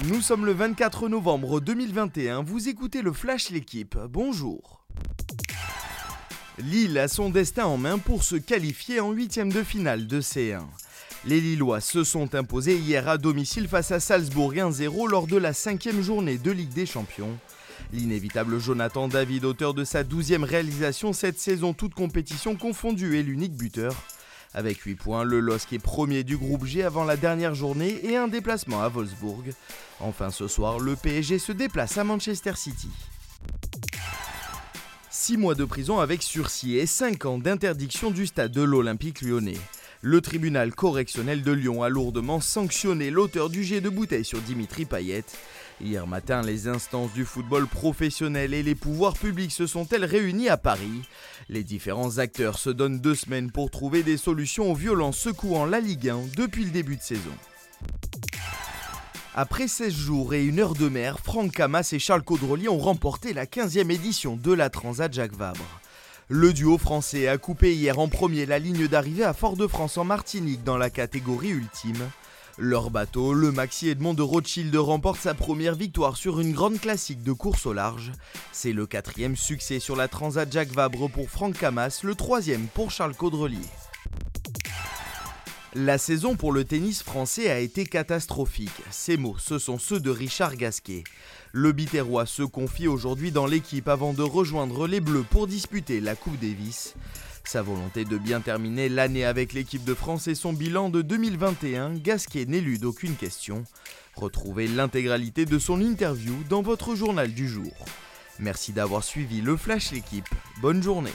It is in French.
Nous sommes le 24 novembre 2021, vous écoutez le Flash L'équipe, bonjour. Lille a son destin en main pour se qualifier en huitième de finale de C1. Les Lillois se sont imposés hier à domicile face à Salzbourg 1-0 lors de la cinquième journée de Ligue des Champions. L'inévitable Jonathan David, auteur de sa douzième réalisation cette saison, toute compétition confondue, est l'unique buteur. Avec 8 points, le LOSC est premier du groupe G avant la dernière journée et un déplacement à Wolfsburg. Enfin ce soir, le PSG se déplace à Manchester City. 6 mois de prison avec sursis et 5 ans d'interdiction du stade de l'Olympique lyonnais. Le tribunal correctionnel de Lyon a lourdement sanctionné l'auteur du jet de bouteille sur Dimitri Payet. Hier matin, les instances du football professionnel et les pouvoirs publics se sont-elles réunies à Paris? Les différents acteurs se donnent deux semaines pour trouver des solutions aux violences secouant la Ligue 1 depuis le début de saison. Après 16 jours et une heure de mer, Franck Camas et Charles Caudrelier ont remporté la 15e édition de la Transat Jacques Vabre. Le duo français a coupé hier en premier la ligne d'arrivée à Fort-de-France en Martinique dans la catégorie ultime. Leur bateau, le Maxi Edmond de Rothschild, remporte sa première victoire sur une grande classique de course au large. C'est le quatrième succès sur la Transat Jacques Vabre pour Franck Camas, le troisième pour Charles Caudrelier. La saison pour le tennis français a été catastrophique. Ces mots, ce sont ceux de Richard Gasquet. Le Biterrois se confie aujourd'hui dans l'équipe avant de rejoindre les Bleus pour disputer la Coupe Davis. Sa volonté de bien terminer l'année avec l'équipe de France et son bilan de 2021, Gasquet n'élude aucune question. Retrouvez l'intégralité de son interview dans votre journal du jour. Merci d'avoir suivi le Flash l'équipe. Bonne journée.